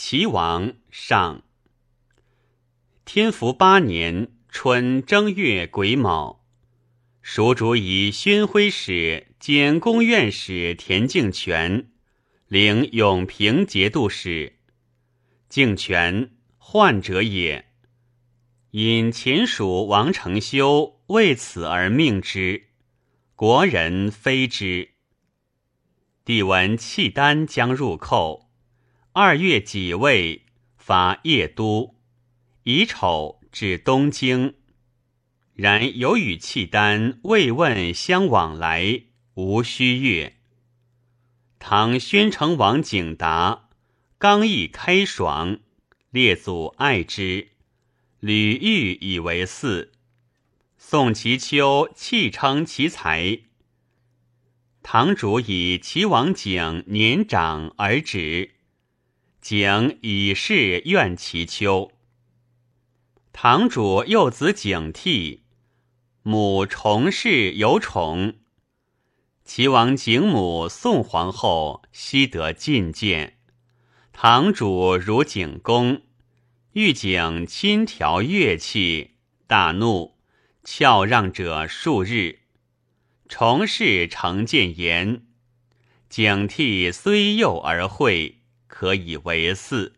齐王上。天福八年春正月癸卯，蜀主以宣徽使兼宫院使田敬全领永平节度使。敬全，患者也。因秦蜀王承修为此而命之，国人非之。帝闻契丹将入寇，二月己未，发邺都，乙丑至东京。然有与契丹慰问相往来，无虚月。唐宣城王景达刚毅开爽，列祖爱之。吕玉以为嗣，宋其丘弃称其才。堂主以齐王景年长而止，景以是怨其丘。堂主幼子景替，母重氏有宠。齐王景母宋皇后悉得觐见，堂主如景公。欲景亲调乐器，大怒，翘让者数日。重事成见言：景替虽幼而会，可以为嗣。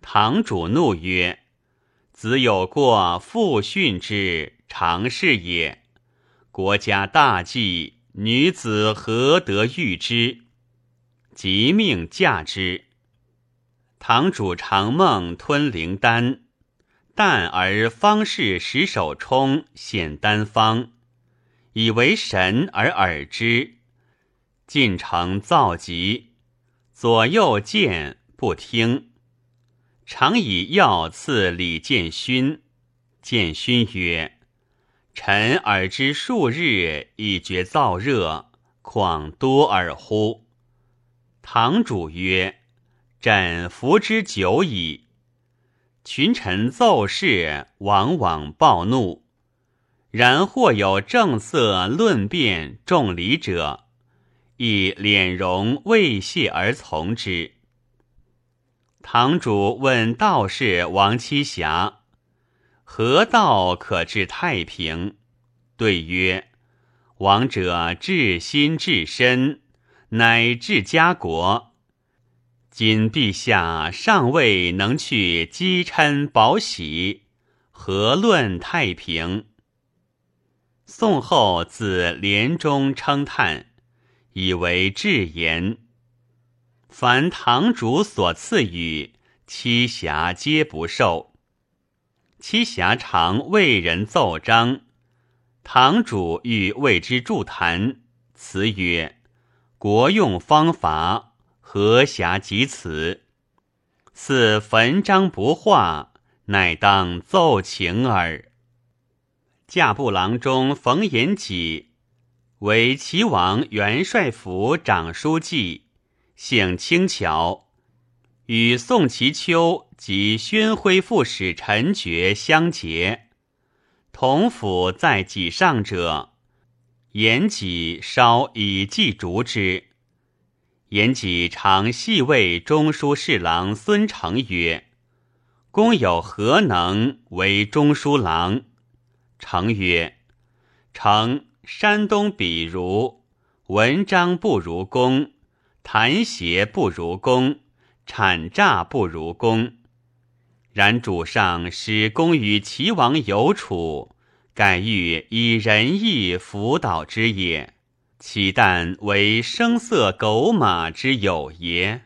堂主怒曰：“子有过，父训之，常是也。国家大计，女子何得遇之？即命嫁之。”堂主长梦吞灵丹，旦而方士石守冲显丹方，以为神而耳之，进城造疾，左右见不听，常以药赐李建勋。建勋曰：“臣耳之数日，已觉燥热，况多耳乎？”堂主曰。朕服之久矣。群臣奏事，往往暴怒。然或有正色论辩重礼者，亦敛容未谢而从之。堂主问道士王七侠：“何道可治太平？”对曰：“王者治心治身，乃治家国。”今陛下尚未能去积嗔保喜，何论太平？宋后自帘中称叹，以为至言。凡堂主所赐予，七侠皆不受。七侠常为人奏章，堂主欲为之助谈，辞曰：“国用方法。”何暇及此？似焚章不化，乃当奏请耳。驾部郎中冯延己为齐王元帅府长书记，姓清桥，与宋其秋及宣徽副使陈觉相结。同府在己上者，延己稍以祭逐之。言己常细谓中书侍郎孙承曰：“公有何能为中书郎？”承曰：“承山东比如文章不如公，谈邪不如公，产诈不如公。然主上使公与齐王有处，盖欲以仁义辅导之也。”岂但为声色狗马之有也？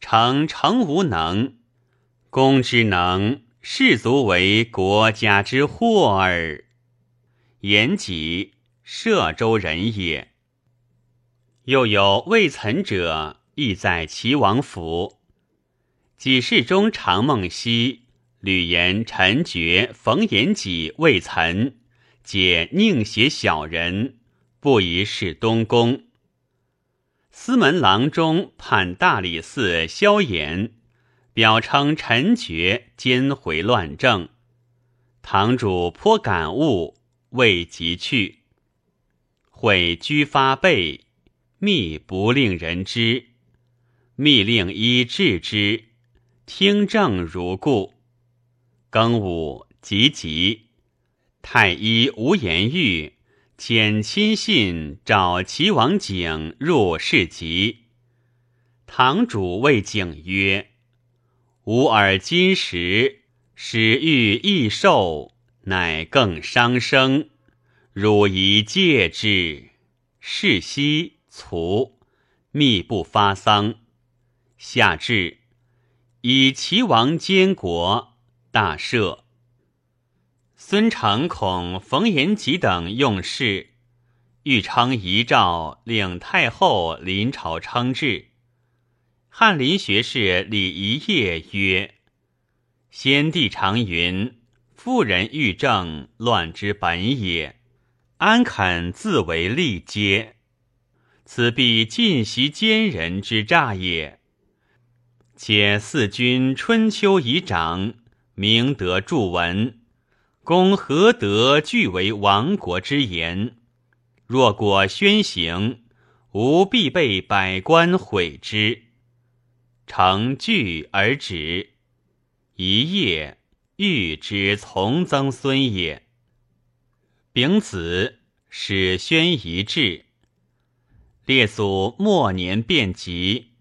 诚诚无能，公之能，士卒为国家之祸耳。言己歙州人也。又有未岑者，亦在齐王府。几事中常梦溪、吕岩、陈觉、冯延己、未岑，皆宁写小人。不宜事东宫。司门郎中判大理寺萧衍，表称陈觉奸回乱政。堂主颇感悟，未及去。会居发备，密不令人知。密令医治之，听政如故。庚午，吉吉。太医吴延玉遣亲信找齐王景入市集。堂主谓景曰：“吾尔今时使欲益寿，乃更伤生，汝宜戒之。是夕卒，密不发丧。下至，以齐王监国，大赦。”孙承恐冯延吉等用事，欲称遗诏，令太后临朝称制。翰林学士李一业曰：“先帝常云，妇人欲政，乱之本也。安肯自为利阶？此必尽袭奸人之诈也。且四君春秋以长，明德著文。”公何德俱为亡国之言？若果宣行，吾必被百官毁之。成惧而止。一夜，欲之从曾孙也。丙子，使宣仪志。列祖末年变疾，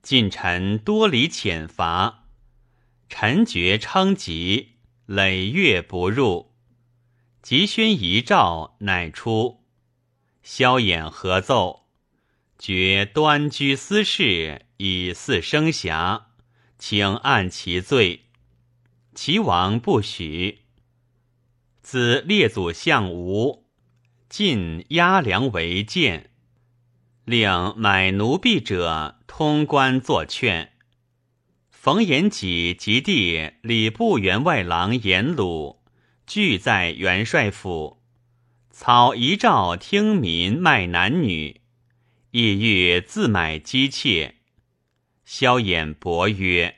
近臣多离遣伐，臣爵称疾。累月不入，急宣遗诏，乃出。萧衍合奏，决端居私事，以祀生遐，请按其罪。齐王不许。自列祖相吴，晋押粮为谏，令买奴婢者通关作劝。冯延己及弟礼部员外郎延鲁俱在元帅府，草遗诏听民卖男女，意欲自买姬妾。萧衍伯曰：“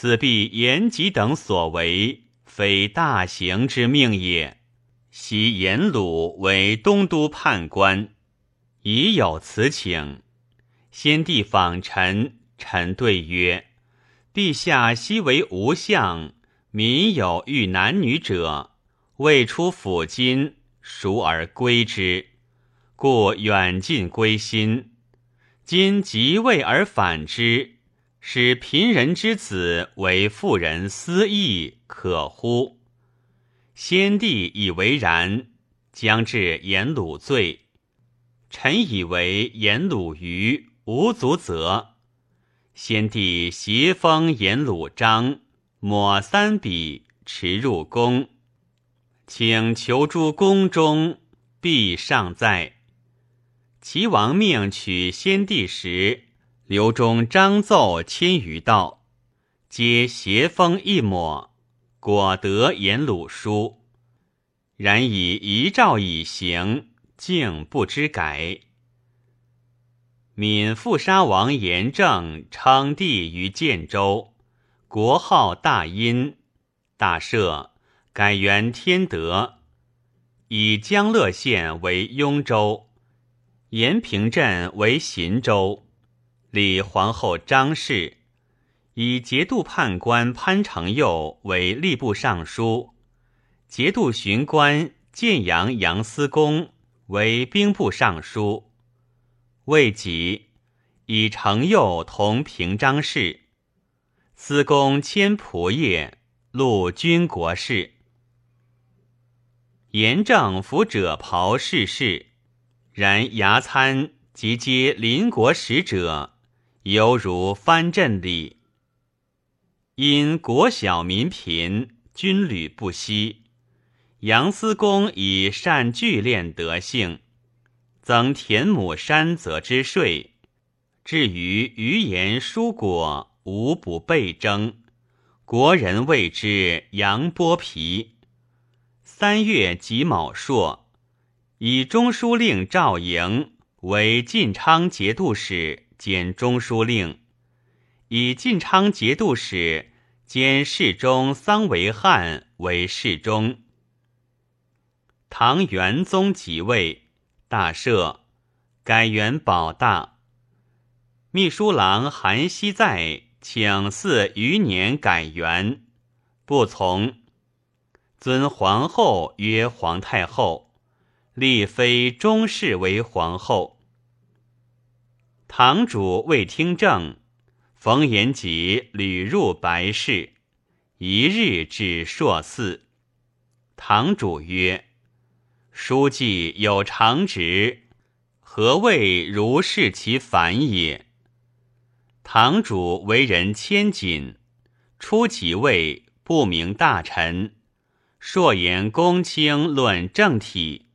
此必延吉等所为，非大行之命也。昔颜鲁为东都判官，已有此请。先帝访臣，臣对曰。”陛下昔为吴相，民有遇男女者，未出府金，孰而归之？故远近归心。今即位而反之，使贫人之子为妇人私议，可乎？先帝以为然，将至颜鲁罪。臣以为颜鲁愚，无足责。先帝袭封颜鲁章，抹三笔，持入宫，请求诸宫中，必尚在。齐王命取先帝时，刘中张奏千余道，皆携封一抹，果得颜鲁书。然以遗诏以行，竟不知改。闽复杀王严正称帝于建州，国号大殷，大赦，改元天德，以江乐县为雍州，延平镇为秦州，李皇后张氏，以节度判官潘承佑为吏部尚书，节度巡官建阳杨思公为兵部尚书。未及，以承佑同平章事，司公迁仆业，录军国事。严正服者袍世事，然牙参及接邻国使者，犹如藩镇里。因国小民贫，军旅不息，杨思公以善聚敛德性。增田亩山泽之税，至于余言蔬果，无不倍征。国人谓之杨剥皮。三月己卯朔，以中书令赵莹为晋昌节度使兼中书令，以晋昌节度使兼侍中桑维汉为侍中。唐元宗即位。大赦，改元保大。秘书郎韩熙载请四余年改元，不从。尊皇后曰皇太后，立妃中氏为皇后。堂主未听政，冯延吉屡入白事，一日至朔寺。堂主曰：“书记有常职，何谓如是其反也？”堂主为人谦谨，初即位不明大臣，硕言公卿论政体。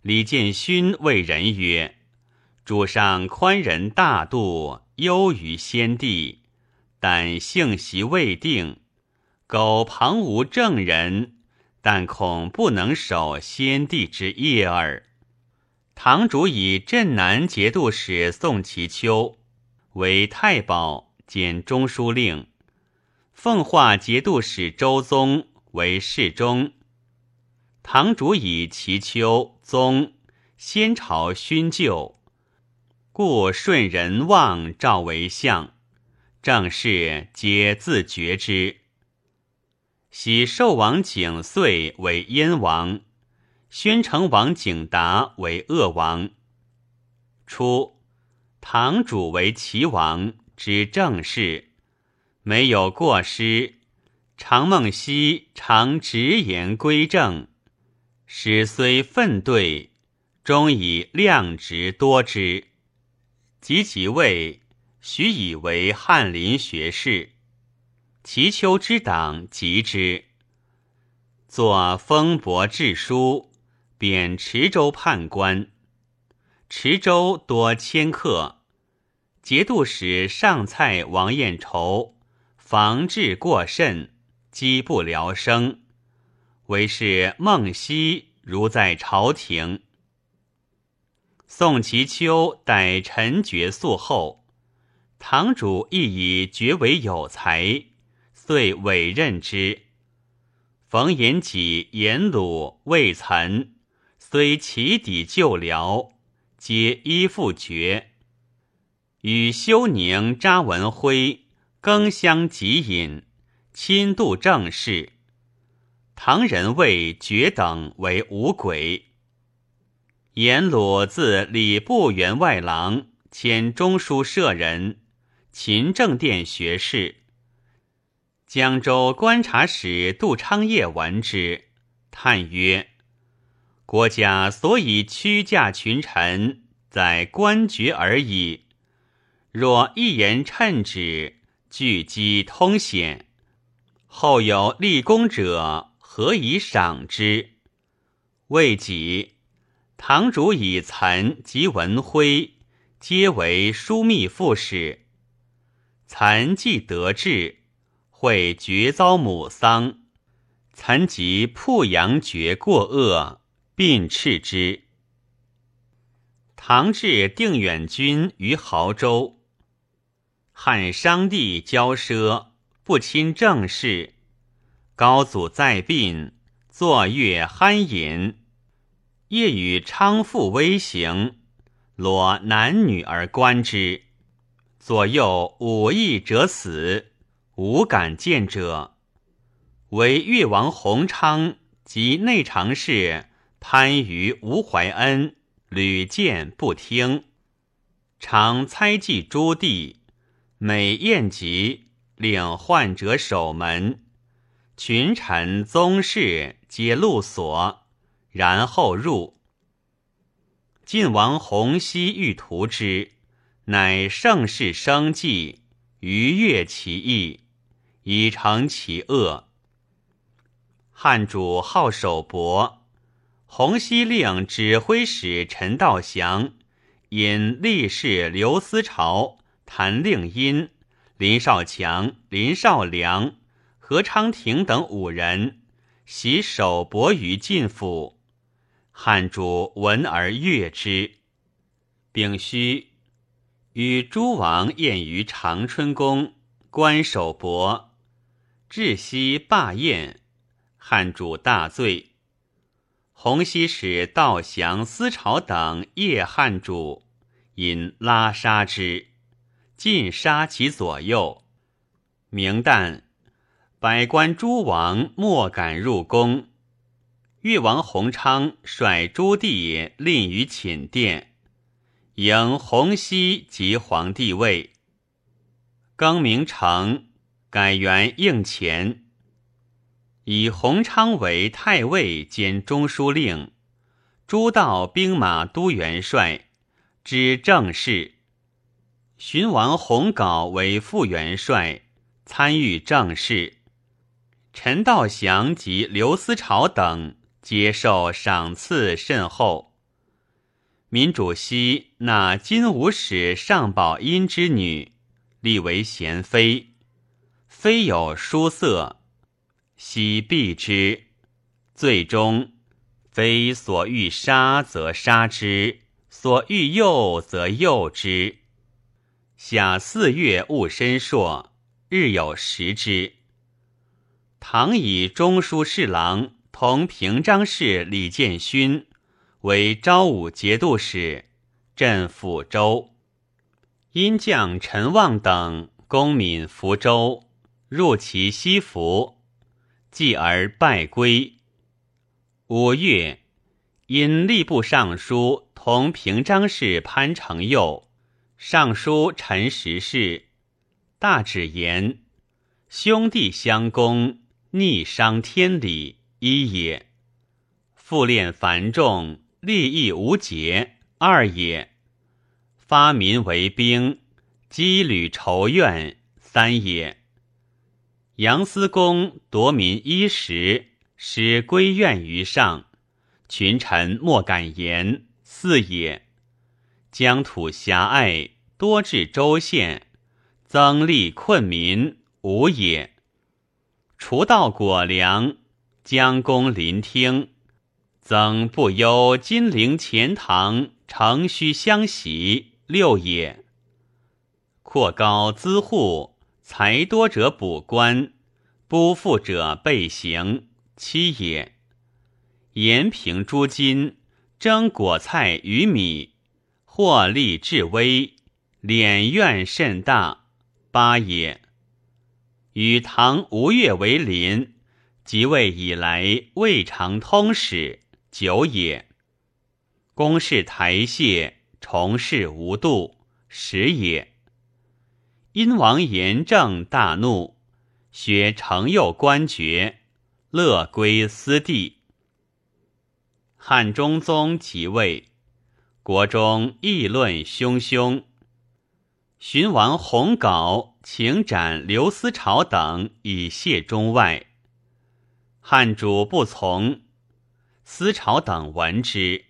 李建勋谓人曰：“主上宽仁大度，优于先帝，但性习未定，苟旁无正人，但恐不能守先帝之业耳。”堂主以镇南节度使宋其丘。为太保兼中书令，奉化节度使周宗为侍中。堂主以齐丘宗先朝勋旧，故顺人望赵为相，正事皆自决之。喜寿王景遂为燕王，宣城王景达为鄂王。初。堂主为齐王之正事，没有过失。常梦溪常直言归正，使虽愤对，终以量直多之。及即位，许以为翰林学士。齐丘之党及之，作封伯致书，贬池州判官。池州多迁客，节度使上蔡王彦筹防治过甚，饥不聊生。为是孟熙如在朝廷。宋其丘待陈爵肃后，堂主亦以爵为有才，遂委任之。冯延己、颜鲁、魏岑虽起底旧僚。皆依附爵，与休宁、查文辉更相及饮，亲度政事。唐人谓爵等为五鬼。颜鲁自礼部员外郎，迁中书舍人，勤政殿学士。江州观察使杜昌业闻之，叹曰。国家所以屈驾群臣，在官爵而已。若一言称旨，聚机通显，后有立功者，何以赏之？未几，堂主以岑及文辉，皆为枢密副使。岑既得志，会绝遭母丧，岑及濮阳绝过恶。并斥之。唐至定远军于濠州，汉商帝骄奢，不亲政事。高祖在殡，坐月酣饮，夜与昌父微行，裸男女而观之。左右五役者死，无敢见者。为越王弘昌及内常侍。潘于吴怀恩屡见不听，常猜忌朱棣。每宴集，令患者守门，群臣宗室皆露所，然后入。晋王洪熙欲图之，乃盛世生计，逾越其意，以成其恶。汉主好守伯。洪熙令指挥使陈道祥引力士刘思潮、谭令因、林少强、林少良、何昌廷等五人袭首伯于晋府。汉主闻而悦之。丙戌，与诸王宴于长春宫，观守伯。至夕罢宴，汉主大醉。洪熙使道降思朝等夜汉主，因拉杀之，尽杀其左右。明旦，百官诸王莫敢入宫。越王弘昌率诸弟令于寝殿，迎洪熙即皇帝位。更名成，改元应前，以弘昌为太尉兼中书令，诸道兵马都元帅，知政事。荀王弘镐为副元帅，参与政事。陈道祥及刘思潮等。接受赏赐甚厚。民主熙纳金吾使尚宝音之女，立为贤妃。妃有书色，喜避之。最终，妃所欲杀则杀之，所欲诱则诱之。夏四月戊申朔，日有食之。唐以中书侍郎。同平章事李建勋为昭武节度使，镇抚州。因将陈旺等攻闽福州，入其西服，继而败归。五月，因吏部尚书同平章事潘承佑、尚书陈时事，大旨言：兄弟相攻，逆伤天理。一也，复练繁重，利益无节；二也，发民为兵，积履仇怨；三也，杨思公夺民衣食，使归怨于上，群臣莫敢言；四也，疆土狭隘，多至州县，增利困民；五也，除道果粮。将公临听，曾不忧金陵钱塘，城虚相袭。六也，扩高资户，财多者补官，不富者备刑。七也，延平诸金，征果菜鱼米，获利至微，敛怨甚大。八也，与唐吴越为邻。即位以来未尝通史，久也。公事台榭，从事无度，时也。殷王严正大怒，削承佑官爵，乐归私地。汉中宗即位，国中议论汹汹。荀王弘杲请斩刘思潮等，以谢中外。汉主不从，思潮等闻之，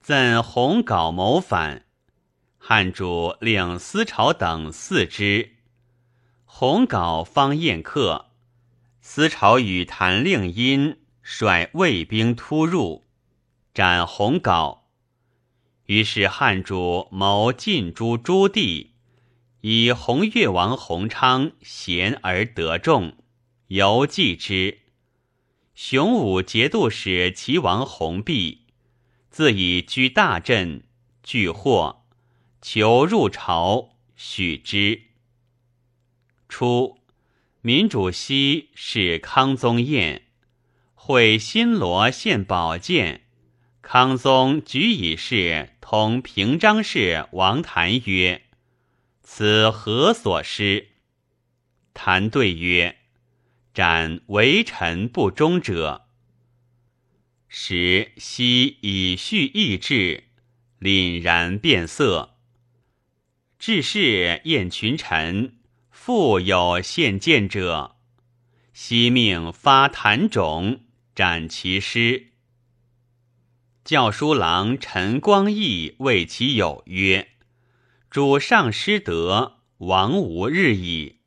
赠弘杲谋反。汉主令思潮等四之。弘杲方宴客，思潮与谭令因率卫兵突入，斩弘杲。于是汉主谋尽诛诸弟，以弘越王弘昌贤而得众，犹忌之。雄武节度使齐王弘弼，自以居大镇，拒获，求入朝，许之。初，民主熙是康宗宴，会新罗献宝剑，康宗举以事同平章事王谭曰：“此何所失？”谭对曰。斩为臣不忠者，时悉以蓄意志，凛然变色。至是宴群臣，复有献谏者，昔命发谭种，斩其师。教书郎陈光义谓其友曰：“主上失德，亡无日矣。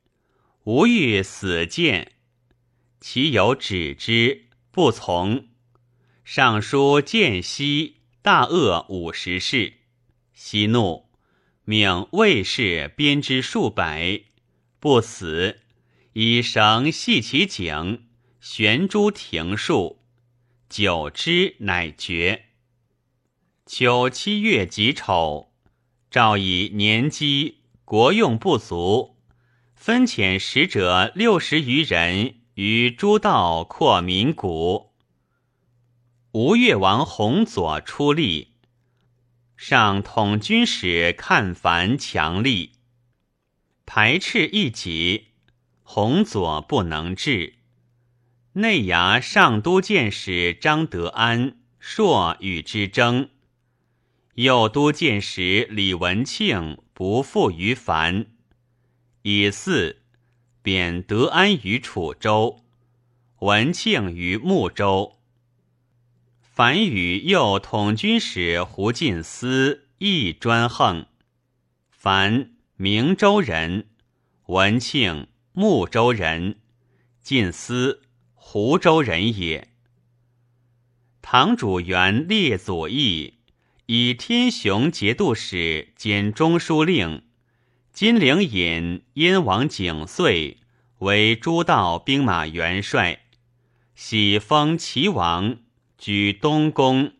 吾欲死谏。”其有止之，不从。尚书见悉大恶五十事，息怒，命卫士鞭之数百，不死，以绳系其颈，悬诸庭树，久之乃绝。秋七月己丑，诏以年饥，国用不足，分遣使者六十余人于诸道扩民谷。吴越王弘佐出力，上统军使看樊强力，排斥一己，弘佐不能治。内衙上都监使张德安朔与之争，右都监使李文庆不负于樊。以四贬德安于楚州，文庆于睦州。樊与右统军使胡进思亦专横。樊明州人，文庆睦州人，晋思湖州人也。堂主原列祖义，以天雄节度使兼中书令。金陵尹燕王景遂为诸道兵马元帅，喜封齐王，居东宫。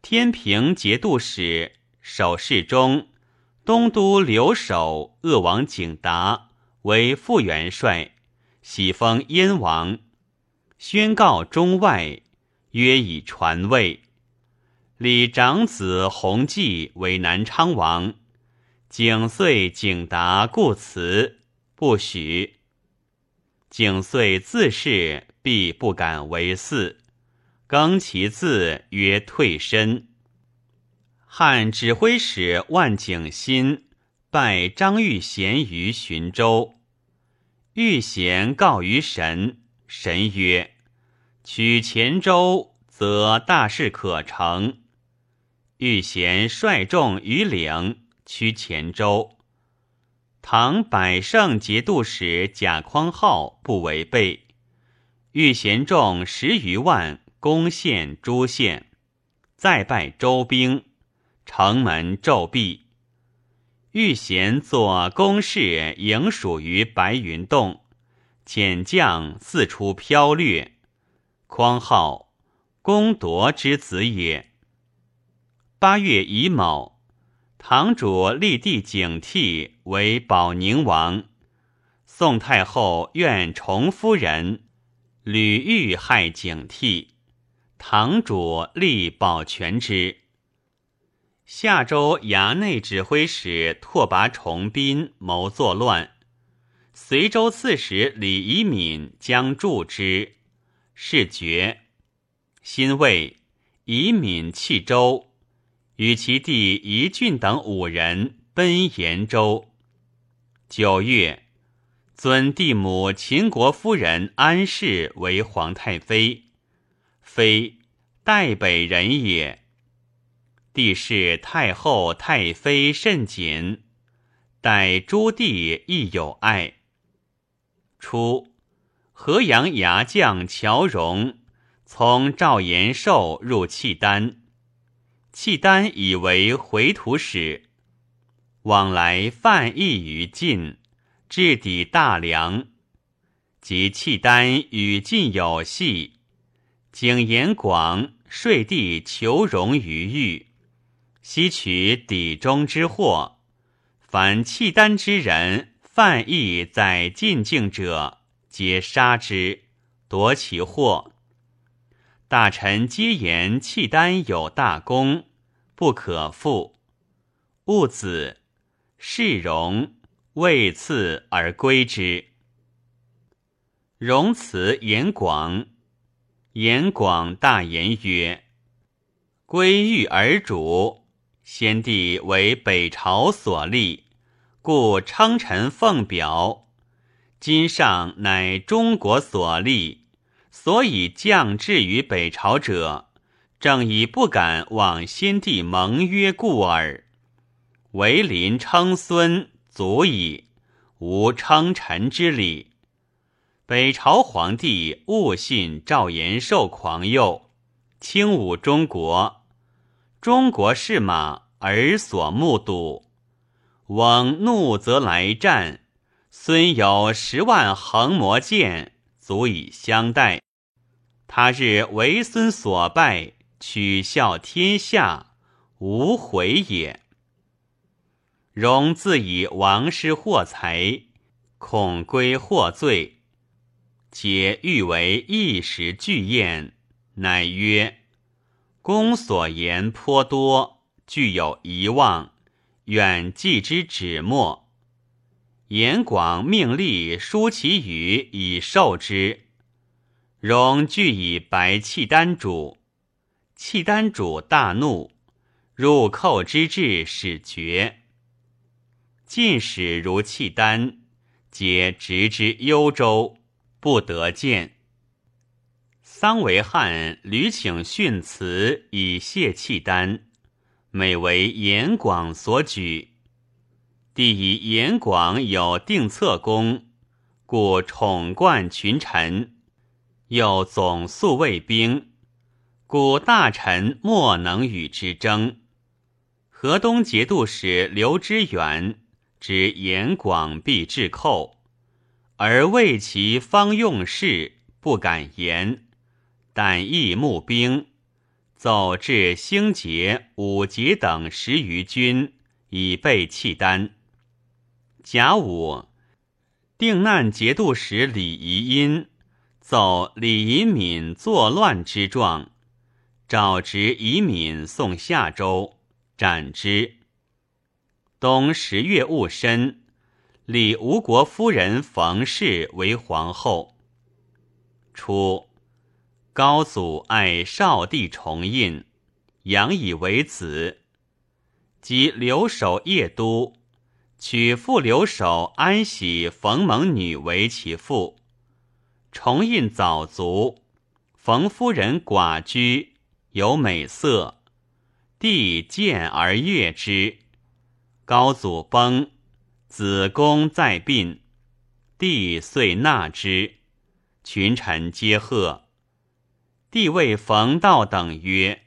天平节度使、守侍中、东都留守鄂王景达为副元帅，喜封燕王，宣告中外，约以传位。李长子弘济为南昌王。景遂、景达故辞，不许。景遂自是必不敢为嗣，更其字曰退身。汉指挥使万景新拜张玉贤于寻州，玉贤告于神，神曰：“取黔州，则大事可成。”玉贤率众于岭。趋黔州，唐百胜节度使贾匡浩不违背，遇贤众十余万攻陷诸县，再拜周兵，城门骤闭。遇贤作攻势迎属于白云洞，遣将四处飘掠。匡浩，公夺之子也。八月乙卯。堂主立帝景替为保宁王，宋太后愿重夫人吕玉害景替，堂主立保全之。夏州衙内指挥使拓跋崇宾谋作乱，随州刺史李仪敏将助之，是决。辛未，仪敏弃州。与其弟宜俊等五人奔延州。九月，尊帝母秦国夫人安氏为皇太妃，妃代北人也。帝视太后、太妃甚谨，待诸弟亦有爱。初，河阳牙将乔荣从赵延寿入契丹。契丹以为回土使，往来犯邑于晋，至抵大梁。及契丹与晋有隙，景延广率地求荣于豫，西取底中之货。凡契丹之人犯邑在晋境者，皆杀之，夺其货。大臣皆言契丹有大功，不可复。戊子，世荣为赐而归之。荣辞言广，言广大言曰：“归欲而主，先帝为北朝所立，故称臣奉表。今上乃中国所立。”所以降至于北朝者，正以不敢往先帝盟约故耳。为临称孙足矣，无称臣之礼。北朝皇帝误信赵延寿狂诱，轻侮中国。中国士马而所目睹，翁怒则来战。孙有十万横魔剑，足以相待。他日为孙所败，取笑天下，无悔也。荣自以王师获财，恐归获罪，且欲为一时聚宴，乃曰：“公所言颇多，具有遗忘，愿记之止没。”严广命立书其语以受之，容具以白契丹主。契丹主大怒，入寇之志始决。进使如契丹。皆直之幽州，不得见。桑维汉屡请训辞以谢契丹，每为严广所举。帝以严广有定策功，故宠冠群臣，又总速卫兵，故大臣莫能与之争。河东节度使刘知远。知严广必至寇，而为其方用事，不敢言。但亦募兵，奏至兴节、武节等十余军，以备契丹。甲午，定难节度使李仪因奏李仪敏作乱之状，诏执仪敏送夏州，斩之。冬十月戊申，立吴国夫人冯氏为皇后。初，高祖爱少帝重印，养以为子。即留守邺都，娶副留守安喜冯蒙女为其妇。重印早卒，冯夫人寡居，有美色，帝见而悦之。高祖崩，子宫在殡，帝遂纳之，群臣皆贺。帝谓冯道等曰：“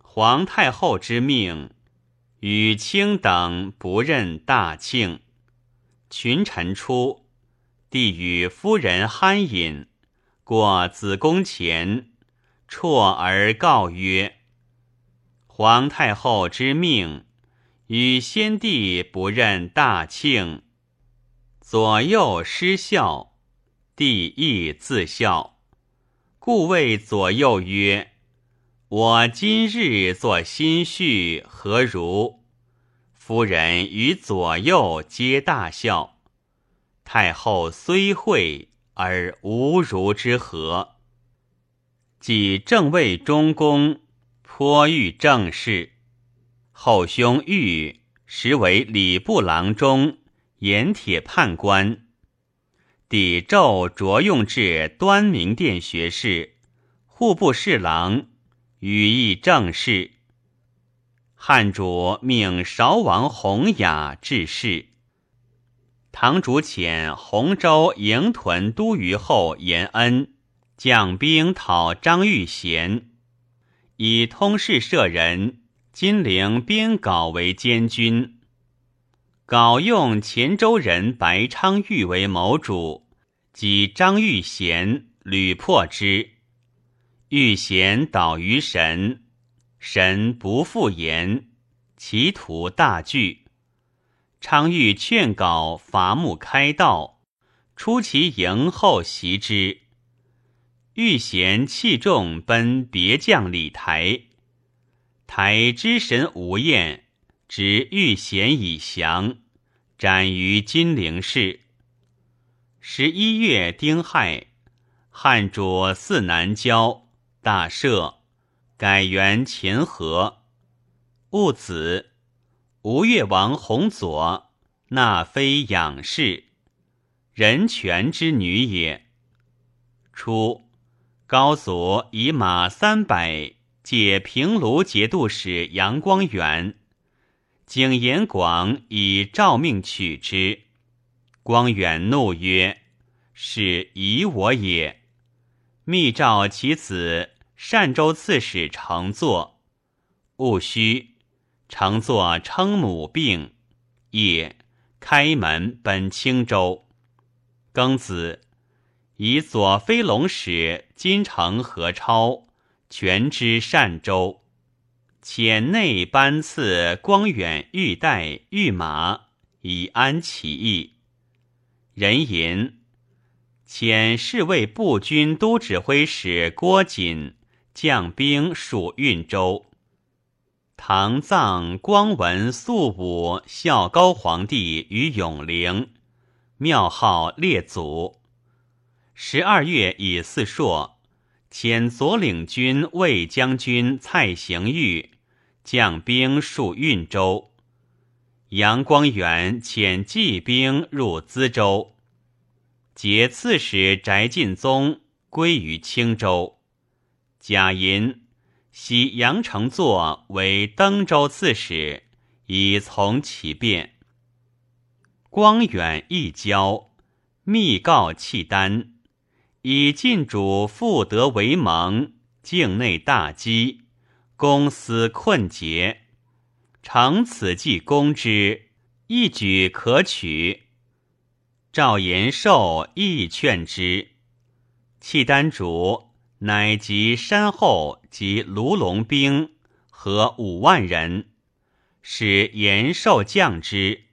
皇太后之命，与卿等不任大庆。”群臣出，帝与夫人酣饮，过子宫前，辍而告曰：“皇太后之命。”与先帝不任大庆，左右失孝，帝亦自孝，故谓左右曰：“我今日作新序，何如？”夫人与左右皆大笑。太后虽惠，而无如之何。即正位中宫，颇遇政事。后兄玉实为礼部郎中、盐铁判官，抵胄着用至端明殿学士、户部侍郎，羽翼正事。汉主命韶王弘雅致仕。唐主遣洪州营屯都虞候延恩将兵讨张玉贤，以通事舍人。金陵边皋为监军，皋用黔州人白昌玉为谋主，及张玉贤屡破之。玉贤倒于神，神不复言，其徒大惧。昌玉劝告伐木开道，出其营后袭之。欲贤弃众奔别将李台。台之神吴彦，执欲贤以降，斩于金陵市。十一月丁亥，汉主祀南郊，大赦，改元秦和。戊子，吴越王弘佐纳妃养氏，人权之女也。初，高祖以马三百。解平卢节度使杨光远，景延广以诏命取之。光远怒曰：“是疑我也。”密诏其子单州刺史乘坐。勿须，乘坐称母病，夜开门奔青州。庚子，以左飞龙使金城何超。全知善州，遣内班赐光远玉带玉马，以安其意。人吟，遣侍卫步军都指挥使郭瑾将兵属运州。唐藏光文肃武孝高皇帝于永陵，庙号列祖。十二月乙巳朔，遣左领军卫将军蔡行玉将兵戍运州。杨光远遣骑兵入淄州，节刺史翟进宗归于青州。贾银袭杨承作为登州刺史，以从其变。光远一交，密告契丹。以晋主复得为盟，境内大饥，公私困竭。乘此计攻之，一举可取。赵延寿亦劝之，契丹主乃集山后及卢龙兵合五万人，使延寿降之，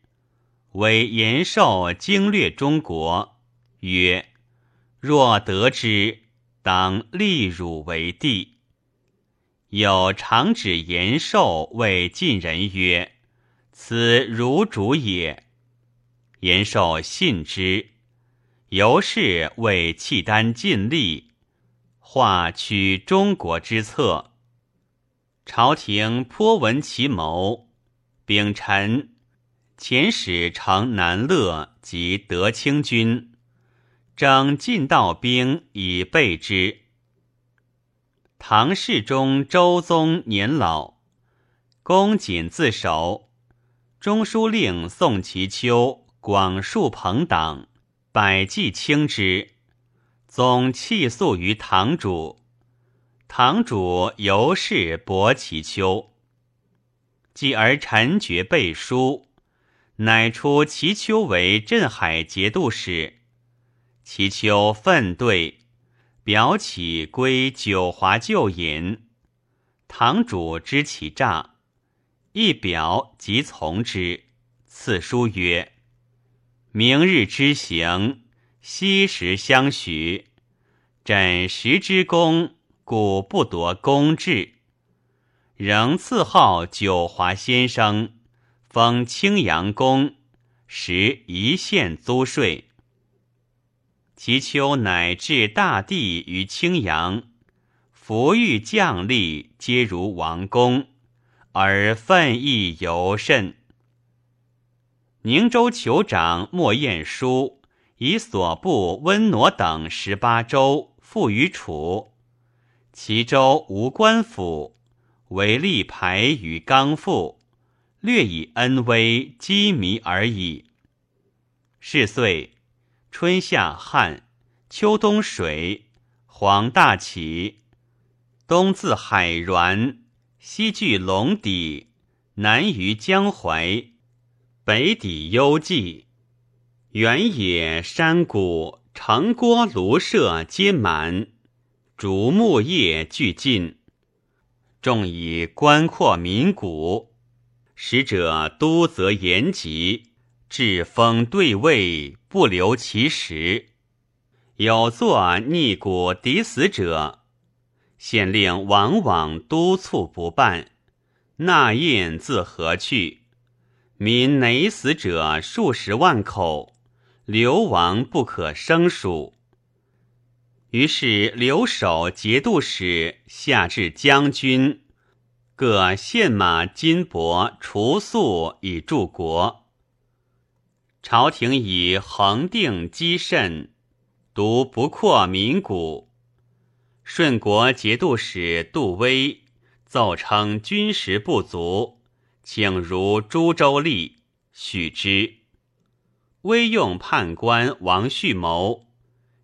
为延寿经略中国，曰。若得之，当立汝为帝。有常指延寿谓晋人曰：“此汝主也。”延寿信之，由是为契丹尽力，化取中国之策。朝廷颇闻其谋，秉臣遣使承南乐及德清军。征晋道兵以备之。唐世宗周宗年老，公瑾自守。中书令宋其秋广树朋党，百计轻之。总弃诉于堂主，堂主由是薄其丘。继而陈觉背书，乃出其丘为镇海节度使。其丘愤对，表起归九华旧隐。堂主知其诈，一表即从之。赐书曰：“明日之行，昔时相许。枕石之功，故不夺公志。仍赐号九华先生，封青阳公，时一县租税。”其丘乃至大地于青阳，福遇将吏皆如王公，而愤意尤甚。宁州酋长莫彦书以所部温挪等十八州附于楚，其州无官府，唯立牌与纲赋，略以恩威羁靡而已。是岁。春夏旱，秋冬水，黄大起，东自海滦，西据龙底，南于江淮，北抵幽蓟，原野山谷，城郭庐舍皆满，竹木叶俱尽，众以官阔民谷，使者都则严疾。治封对位，不留其实；有作逆古敌死者，县令往往督促不办，纳印自何去？民馁死者数十万口，流亡不可胜数。于是留守节度使下至将军，各献马金帛除粟以助国。朝廷以恒定积甚，独不扩民谷。顺国节度使杜威奏称军食不足，请如诸州吏，许之。威用判官王旭谋，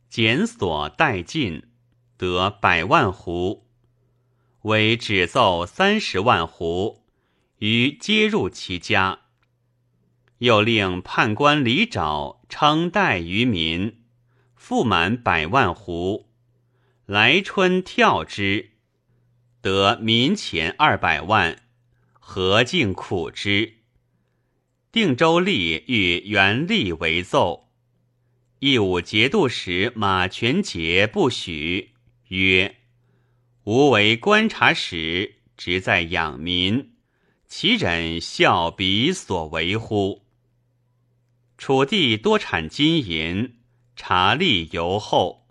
检索殆尽，得百万斛。为只奏三十万斛，于皆入其家。又令判官李沼称代于民，复满百万斛。来春跳之，得民钱二百万，何竟苦之？定州吏欲原吏为奏，义武节度使马全节不许，曰：“吾为观察使，职在养民，其忍效彼所为乎？”楚地多产金银，茶力尤厚，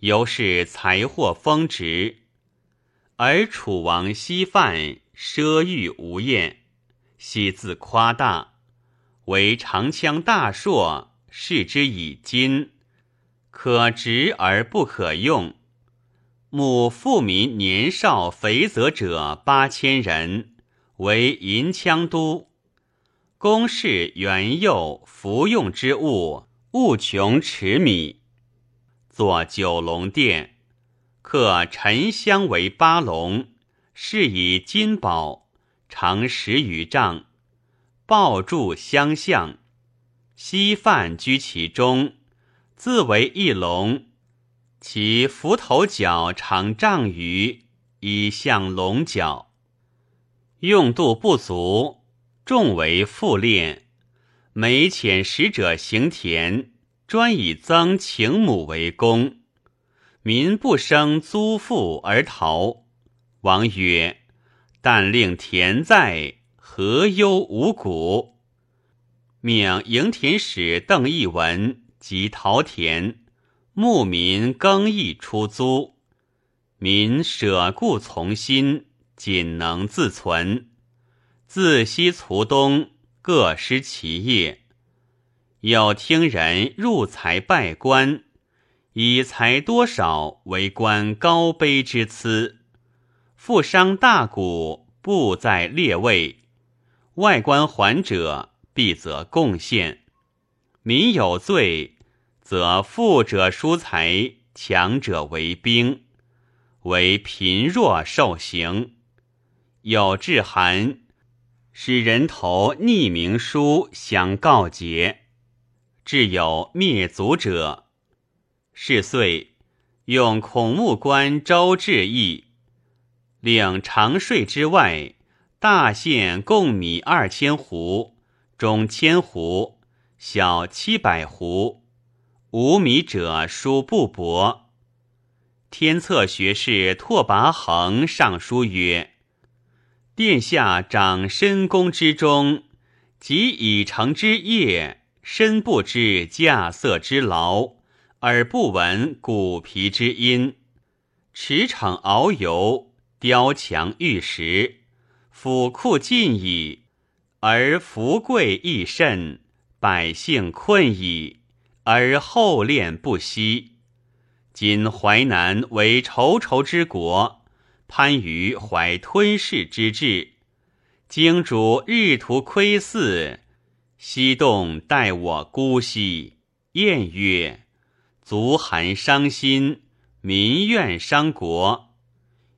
尤是财货丰值。而楚王西范奢欲无厌，喜自夸大，为长枪大硕。视之以金，可执而不可用。母富民年少肥泽者八千人，为银枪都。宫室元佑服用之物，物穷尺米。作九龙殿，刻沉香为八龙，饰以金宝，长十余丈，抱柱相向。西范居其中，自为一龙，其斧头角长丈余，以象龙角。用度不足，重为复练。每遣使者行田，专以增请母为功。民不生租赋而逃。王曰：“但令田在，何忧无谷？”命营田使邓义文及陶田牧民耕役出租，民舍故从心，仅能自存。自西卒东，各失其业。有听人入财拜官，以财多少为官高卑之资。富商大贾不在列位，外官还者。必则贡献，民有罪，则富者疏财，强者为兵，为贫弱受刑。有致函，使人投匿名书相告捷。至有灭族者，是岁用孔目官周志义，领长税之外，大县贡米二千斛。中千斛，小七百斛，无米者书不薄。天策学士拓跋恒上书曰：“殿下长深宫之中，及已成之业，身不知稼穑之劳，耳不闻鼓皮之音。驰骋遨游，雕墙玉石，府库尽矣。”而福贵益甚，百姓困矣，而后恋不息。今淮南为仇仇之国，番禺怀吞噬之志。荆主日图窥伺，西动待我姑息。晏曰：“足寒伤心，民怨伤国。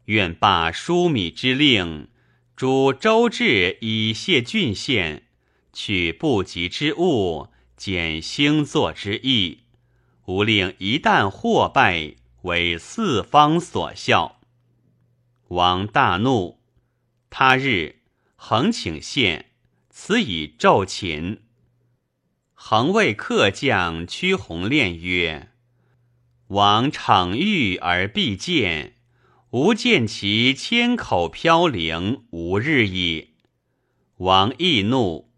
愿罢疏米之令。”主周至以谢郡县，取不及之物，减星座之意，吾令一旦获败，为四方所笑。王大怒。他日，恒请献，此以骤寝。恒谓客将屈鸿练曰：“王逞欲而必见。”吾见其千口飘零，无日矣。王亦怒，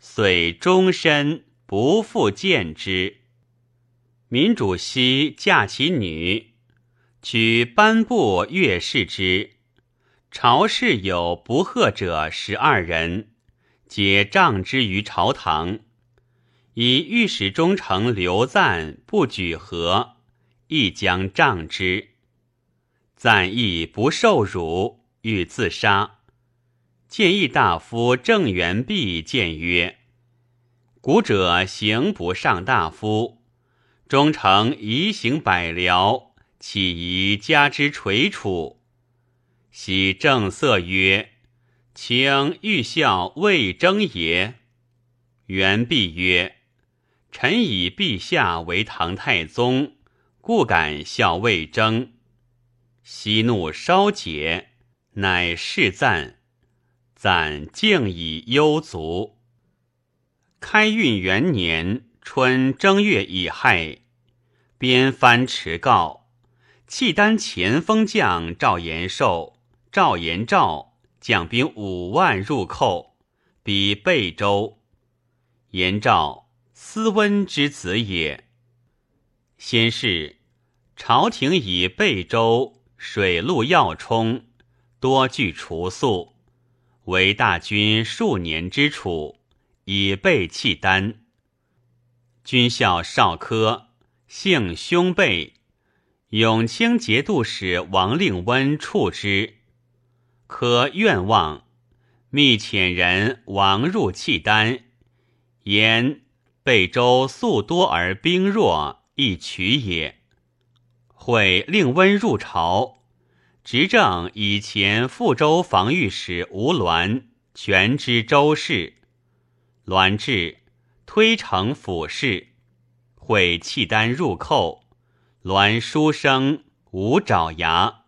遂终身不复见之。民主熙嫁其女，取颁布乐事之。朝士有不贺者十二人，皆杖之于朝堂。以御史中丞刘赞不举和，亦将杖之。赞亦不受辱，欲自杀。谏议大夫郑元弼谏曰：“古者刑不上大夫，忠诚移行百僚，岂宜加之垂处？”喜正色曰：“请欲效魏征也。”元弼曰：“臣以陛下为唐太宗，故敢效魏征。”息怒稍解，乃释赞，赞敬以幽足。开运元年春正月乙亥，边藩持告，契丹前锋将赵延寿、赵延昭将兵五万入寇，比贝州。延昭，斯温之子也。先是，朝廷以贝州水陆要冲，多据除宿，为大军数年之储，以备契丹。军校少科，姓兄辈，永清节度使王令温处之。科愿望，密遣人王入契丹，言贝州素多而兵弱，易取也。会令温入朝，执政以前富州防御使吴鸾全知州事。栾至。推城府事，会契丹入寇，栾书生无爪牙，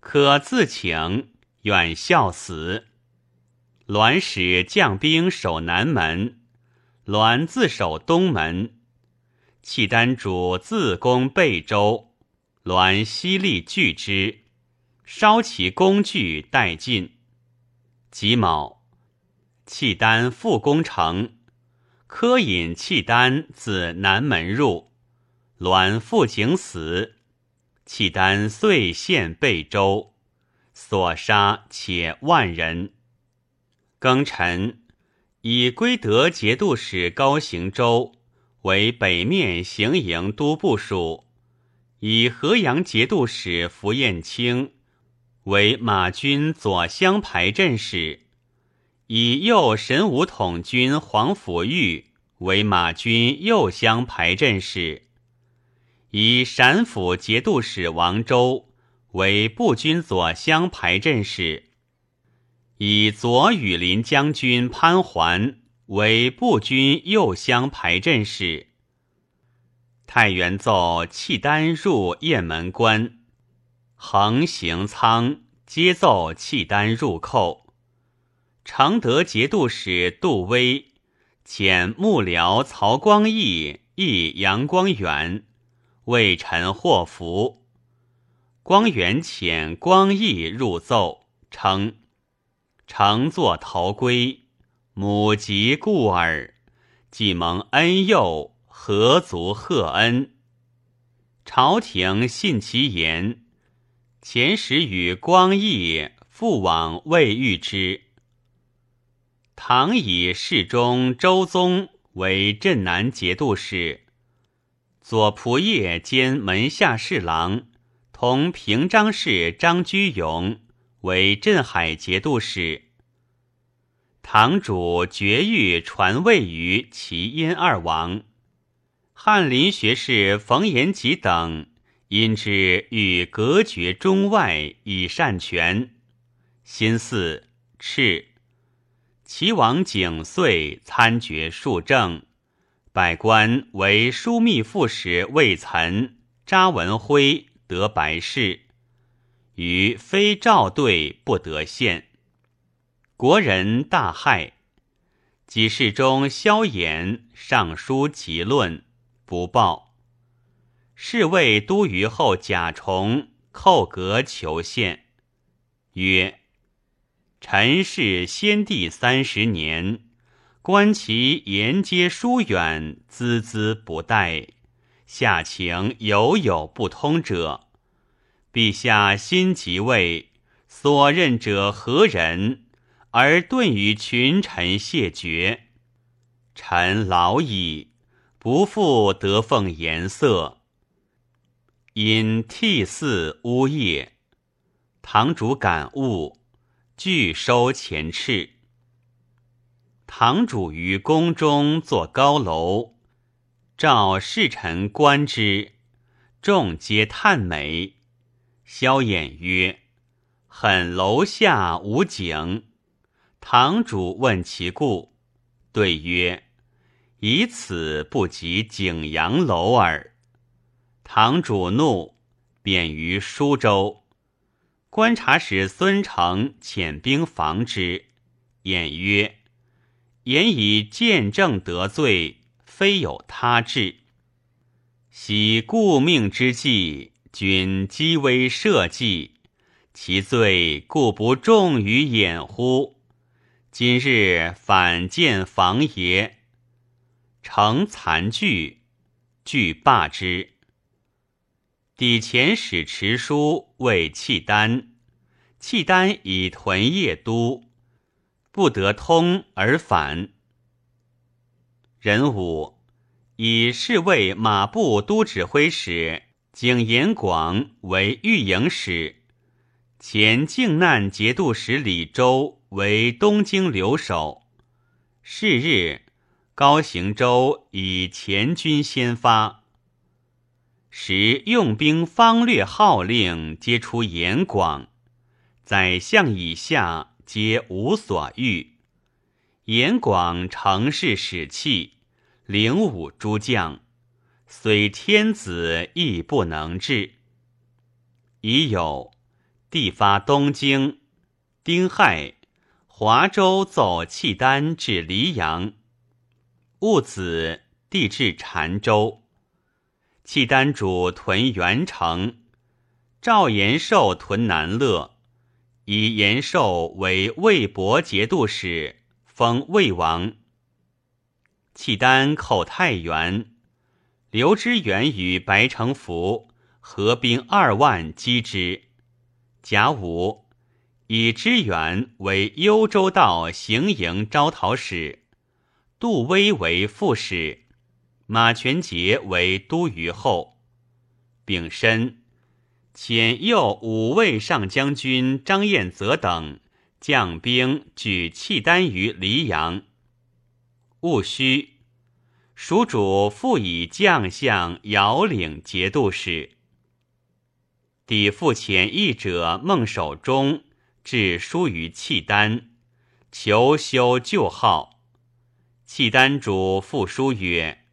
可自请愿效死。栾使将兵守南门，栾自守东门。契丹主自攻贝州，栾悉力拒之，烧其工具殆尽。己卯，契丹复攻城。柯引契丹自南门入，栾复景死，契丹遂陷贝州，所杀且万人。庚辰，以归德节度使高行周。为北面行营都部署，以河阳节度使符彦卿为马军左厢排阵使。以右神武统军黄甫玉为马军右厢排阵使，以陕府节度使王周为步军左厢排阵使，以左羽林将军潘桓为步军右厢排阵使。太原奏契丹入雁门关，横行仓皆奏契丹入寇。承德节度使杜威遣幕僚曹光义诣杨光远，为臣祸福。光远遣光义入奏，称乘坐逃归，母疾故耳，既蒙恩佑，何足贺恩？朝廷信其言，前时与光义复往未遇之。唐以世中周宗为镇南节度使，左仆射兼门下侍郎，同平章事张居勇为镇海节度使。堂主绝育传位于齐燕二王，翰林学士冯延吉等因之欲隔绝中外以善权，心似赤。齐王景遂参决数政，百官为枢密副使魏岑、查文辉得白事，于非赵对不得献。国人大骇。己事中萧衍上书急论，不报。侍卫都虞后贾重叩阁求献，曰。臣是先帝三十年，观其沿接疏远，孜孜不怠，下情犹有不通者。陛下新即位，所任者何人？而顿与群臣谢绝，臣老矣，不复得奉颜色。因涕泗呜咽，堂主感悟。拒收前敕。堂主于宫中作高楼，召侍臣观之，众皆叹美。萧衍曰：“恨楼下无景。”堂主问其故，对曰：“以此不及景阳楼耳。”堂主怒，贬于舒州。观察使孙承遣兵防之，言曰：“言以见证得罪，非有他志。喜故命之计，君积微社稷，其罪故不重于掩乎？今日反见房爷，成残具，具罢之。抵前使持书为契丹，契丹以屯邺都，不得通而返。人武以侍卫马步都指挥使景延广为御营使，前靖难节度使李周为东京留守。是日，高行周以前军先发。时用兵方略号令皆出严广，宰相以下皆无所欲。严广乘势使气，领武诸将，虽天子亦不能治。已有帝发东京，丁亥，华州奏契丹至黎阳，戊子，帝至澶州。契丹主屯元城，赵延寿屯南乐，以延寿为魏博节度使，封魏王。契丹寇太原，刘知远与白城福合兵二万击之。甲午，以知远为幽州道行营招讨使，杜威为副使。马全节为都虞候，丙申，遣右五位上将军张彦泽等将兵举契丹于黎阳。戊戌，蜀主复以将相遥领节度使。抵复遣译者孟守忠致书于契丹，求修旧号。契丹主复书曰。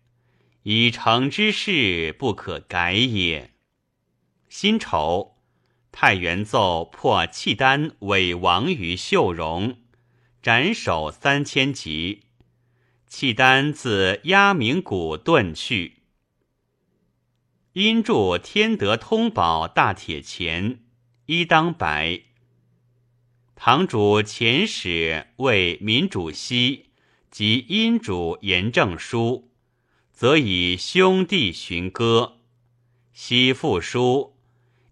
已成之事不可改也。辛丑，太原奏破契丹伪王于秀容，斩首三千级。契丹自鸭鸣谷遁去。因著天德通宝大铁钱，一当百。堂主遣使为民主西及阴主严正书。则以兄弟寻歌，西复书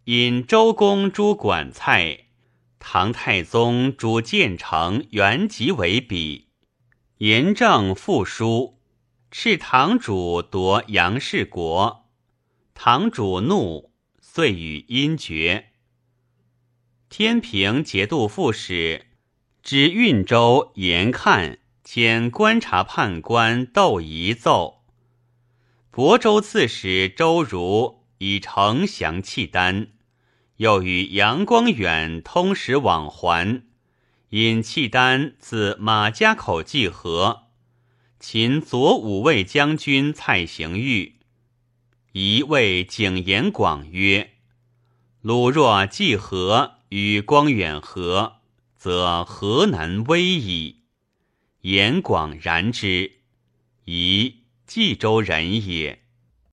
引周公诸管蔡，唐太宗主建成原籍为笔，严正复书，斥堂主夺杨氏国，堂主怒，遂与阴绝。天平节度副使知运州严看兼观察判官窦仪奏。亳州刺史周如以城降契丹，又与杨光远通使往还，引契丹自马家口济河。秦左武卫将军蔡行玉，一谓景延广曰：“鲁若济河与光远合，则河南危矣。”延广然之，宜冀州人也。